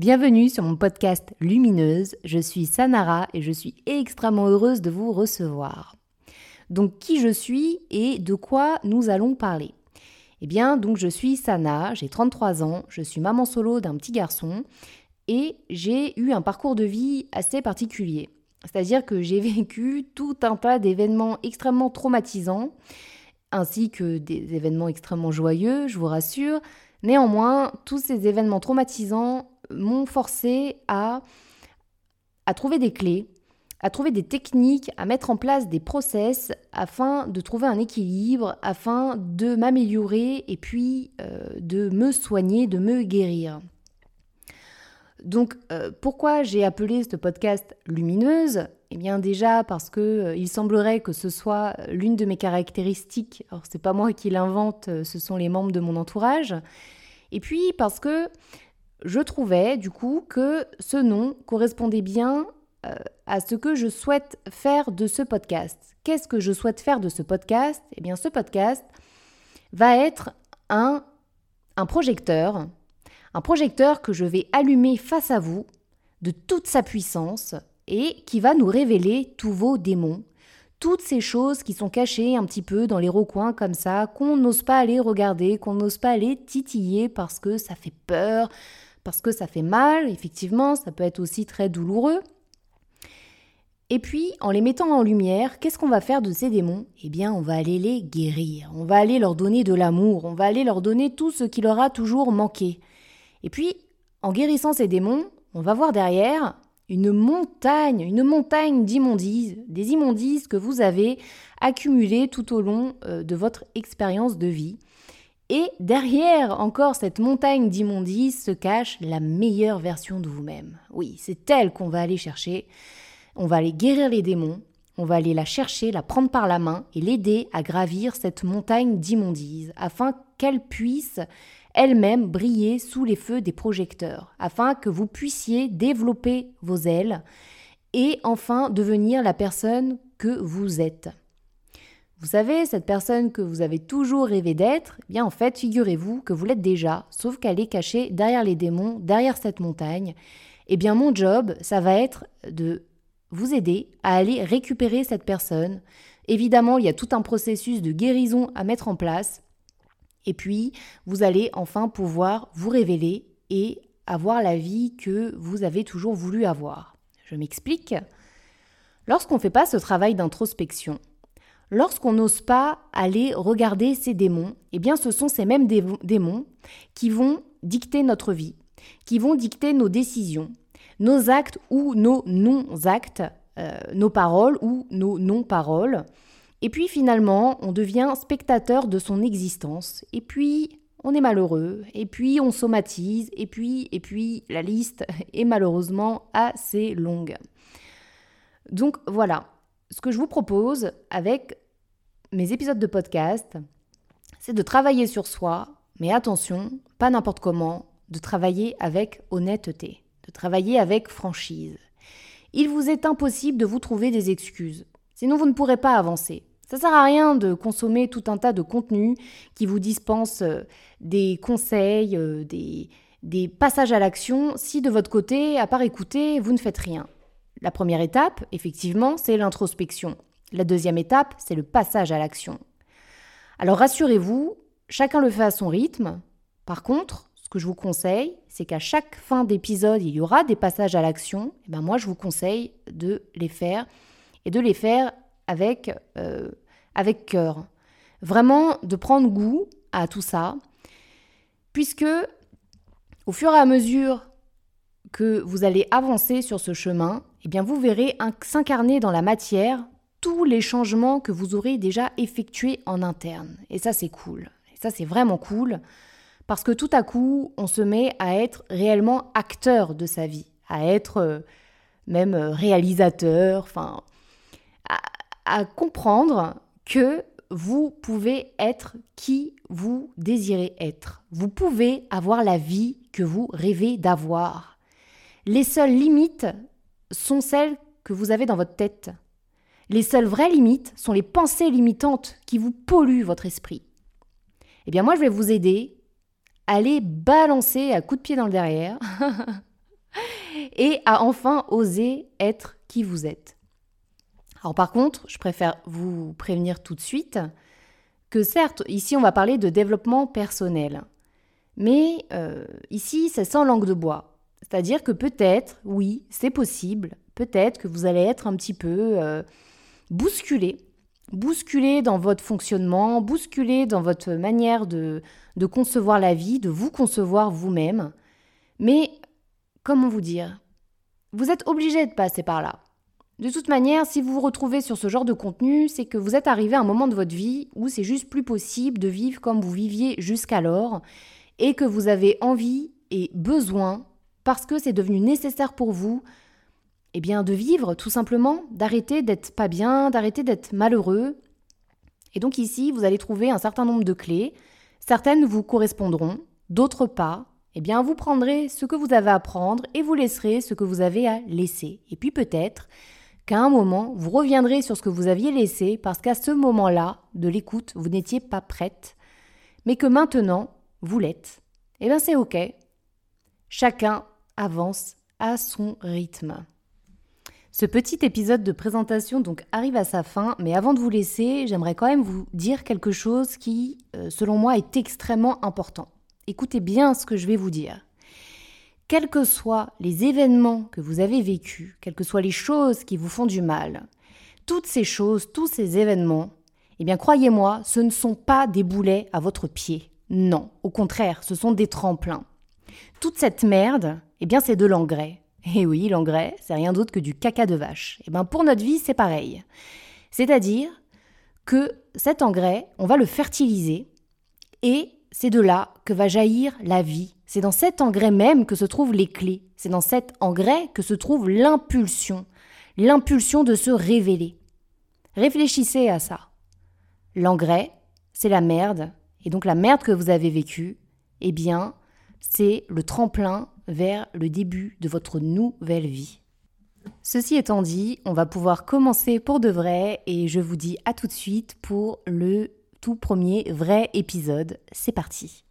Bienvenue sur mon podcast Lumineuse. Je suis Sanara et je suis extrêmement heureuse de vous recevoir. Donc qui je suis et de quoi nous allons parler? Eh bien, donc je suis Sana, j'ai 33 ans, je suis maman solo d'un petit garçon et j'ai eu un parcours de vie assez particulier. C'est-à-dire que j'ai vécu tout un tas d'événements extrêmement traumatisants ainsi que des événements extrêmement joyeux, je vous rassure. Néanmoins, tous ces événements traumatisants m'ont forcé à, trouver des clés, à trouver des techniques, à mettre en place des process afin de trouver un équilibre, afin de m'améliorer et puis euh, de me soigner, de me guérir. Donc euh, pourquoi j'ai appelé ce podcast Lumineuse? Eh bien déjà parce que euh, il semblerait que ce soit l'une de mes caractéristiques. Alors c'est pas moi qui l'invente, ce sont les membres de mon entourage. Et puis parce que je trouvais du coup que ce nom correspondait bien euh, à ce que je souhaite faire de ce podcast. Qu'est-ce que je souhaite faire de ce podcast? Eh bien ce podcast va être un, un projecteur, un projecteur que je vais allumer face à vous de toute sa puissance et qui va nous révéler tous vos démons, toutes ces choses qui sont cachées un petit peu dans les recoins comme ça, qu'on n'ose pas aller regarder, qu'on n'ose pas aller titiller parce que ça fait peur, parce que ça fait mal, effectivement, ça peut être aussi très douloureux. Et puis, en les mettant en lumière, qu'est-ce qu'on va faire de ces démons? Eh bien, on va aller les guérir, on va aller leur donner de l'amour, on va aller leur donner tout ce qui leur a toujours manqué. Et puis, en guérissant ces démons, on va voir derrière une montagne, une montagne d'immondices, des immondices que vous avez accumulées tout au long euh, de votre expérience de vie. Et derrière encore cette montagne d'immondices se cache la meilleure version de vous-même. Oui, c'est elle qu'on va aller chercher. On va aller guérir les démons, on va aller la chercher, la prendre par la main et l'aider à gravir cette montagne d'immondices afin qu'elle puisse elle-même briller sous les feux des projecteurs, afin que vous puissiez développer vos ailes et enfin devenir la personne que vous êtes. Vous savez, cette personne que vous avez toujours rêvé d'être, eh bien en fait, figurez-vous que vous l'êtes déjà, sauf qu'elle est cachée derrière les démons, derrière cette montagne. Eh bien mon job, ça va être de vous aider à aller récupérer cette personne. Évidemment, il y a tout un processus de guérison à mettre en place. Et puis, vous allez enfin pouvoir vous révéler et avoir la vie que vous avez toujours voulu avoir. Je m'explique. Lorsqu'on ne fait pas ce travail d'introspection, Lorsqu'on n'ose pas aller regarder ces démons, eh bien ce sont ces mêmes démons qui vont dicter notre vie, qui vont dicter nos décisions, nos actes ou nos non-actes, euh, nos paroles ou nos non-paroles. Et puis finalement, on devient spectateur de son existence. Et puis, on est malheureux. Et puis, on somatise. Et puis, et puis, la liste est malheureusement assez longue. Donc voilà, ce que je vous propose avec mes épisodes de podcast, c'est de travailler sur soi, mais attention, pas n'importe comment, de travailler avec honnêteté, de travailler avec franchise. Il vous est impossible de vous trouver des excuses, sinon vous ne pourrez pas avancer. Ça sert à rien de consommer tout un tas de contenus qui vous dispensent euh, des conseils, euh, des, des passages à l'action, si de votre côté, à part écouter, vous ne faites rien. La première étape, effectivement, c'est l'introspection. La deuxième étape, c'est le passage à l'action. Alors rassurez-vous, chacun le fait à son rythme. Par contre, ce que je vous conseille, c'est qu'à chaque fin d'épisode, il y aura des passages à l'action. Et ben moi, je vous conseille de les faire et de les faire avec, euh, avec cœur. Vraiment de prendre goût à tout ça, puisque au fur et à mesure que vous allez avancer sur ce chemin, eh bien vous verrez s'incarner dans la matière tous les changements que vous aurez déjà effectués en interne. Et ça, c'est cool. Et ça, c'est vraiment cool parce que tout à coup, on se met à être réellement acteur de sa vie, à être euh, même euh, réalisateur, enfin, à comprendre que vous pouvez être qui vous désirez être. Vous pouvez avoir la vie que vous rêvez d'avoir. Les seules limites sont celles que vous avez dans votre tête. Les seules vraies limites sont les pensées limitantes qui vous polluent votre esprit. Eh bien moi je vais vous aider à aller balancer à coups de pied dans le derrière et à enfin oser être qui vous êtes. Alors par contre, je préfère vous prévenir tout de suite que certes, ici on va parler de développement personnel, mais euh, ici c'est sans langue de bois. C'est-à-dire que peut-être, oui, c'est possible, peut-être que vous allez être un petit peu euh, bousculé, bousculé dans votre fonctionnement, bousculé dans votre manière de, de concevoir la vie, de vous concevoir vous-même. Mais comment vous dire? Vous êtes obligé de passer par là. De toute manière, si vous vous retrouvez sur ce genre de contenu, c'est que vous êtes arrivé à un moment de votre vie où c'est juste plus possible de vivre comme vous viviez jusqu'alors et que vous avez envie et besoin, parce que c'est devenu nécessaire pour vous, eh bien de vivre tout simplement, d'arrêter d'être pas bien, d'arrêter d'être malheureux. Et donc ici, vous allez trouver un certain nombre de clés. Certaines vous correspondront, d'autres pas. Eh bien, vous prendrez ce que vous avez à prendre et vous laisserez ce que vous avez à laisser. Et puis peut-être qu'à un moment, vous reviendrez sur ce que vous aviez laissé parce qu'à ce moment-là de l'écoute, vous n'étiez pas prête, mais que maintenant, vous l'êtes. Eh bien, c'est OK. Chacun avance à son rythme. Ce petit épisode de présentation donc arrive à sa fin, mais avant de vous laisser, j'aimerais quand même vous dire quelque chose qui, euh, selon moi, est extrêmement important. Écoutez bien ce que je vais vous dire quels que soient les événements que vous avez vécus, quelles que soient les choses qui vous font du mal, toutes ces choses, tous ces événements, eh bien croyez-moi, ce ne sont pas des boulets à votre pied. Non, au contraire, ce sont des tremplins. Toute cette merde, eh bien c'est de l'engrais. Et oui, l'engrais, c'est rien d'autre que du caca de vache. Eh bien pour notre vie, c'est pareil. C'est-à-dire que cet engrais, on va le fertiliser et c'est de là que va jaillir la vie. C'est dans cet engrais même que se trouvent les clés. C'est dans cet engrais que se trouve l'impulsion. L'impulsion de se révéler. Réfléchissez à ça. L'engrais, c'est la merde. Et donc la merde que vous avez vécue, eh bien, c'est le tremplin vers le début de votre nouvelle vie. Ceci étant dit, on va pouvoir commencer pour de vrai et je vous dis à tout de suite pour le tout premier vrai épisode. C'est parti.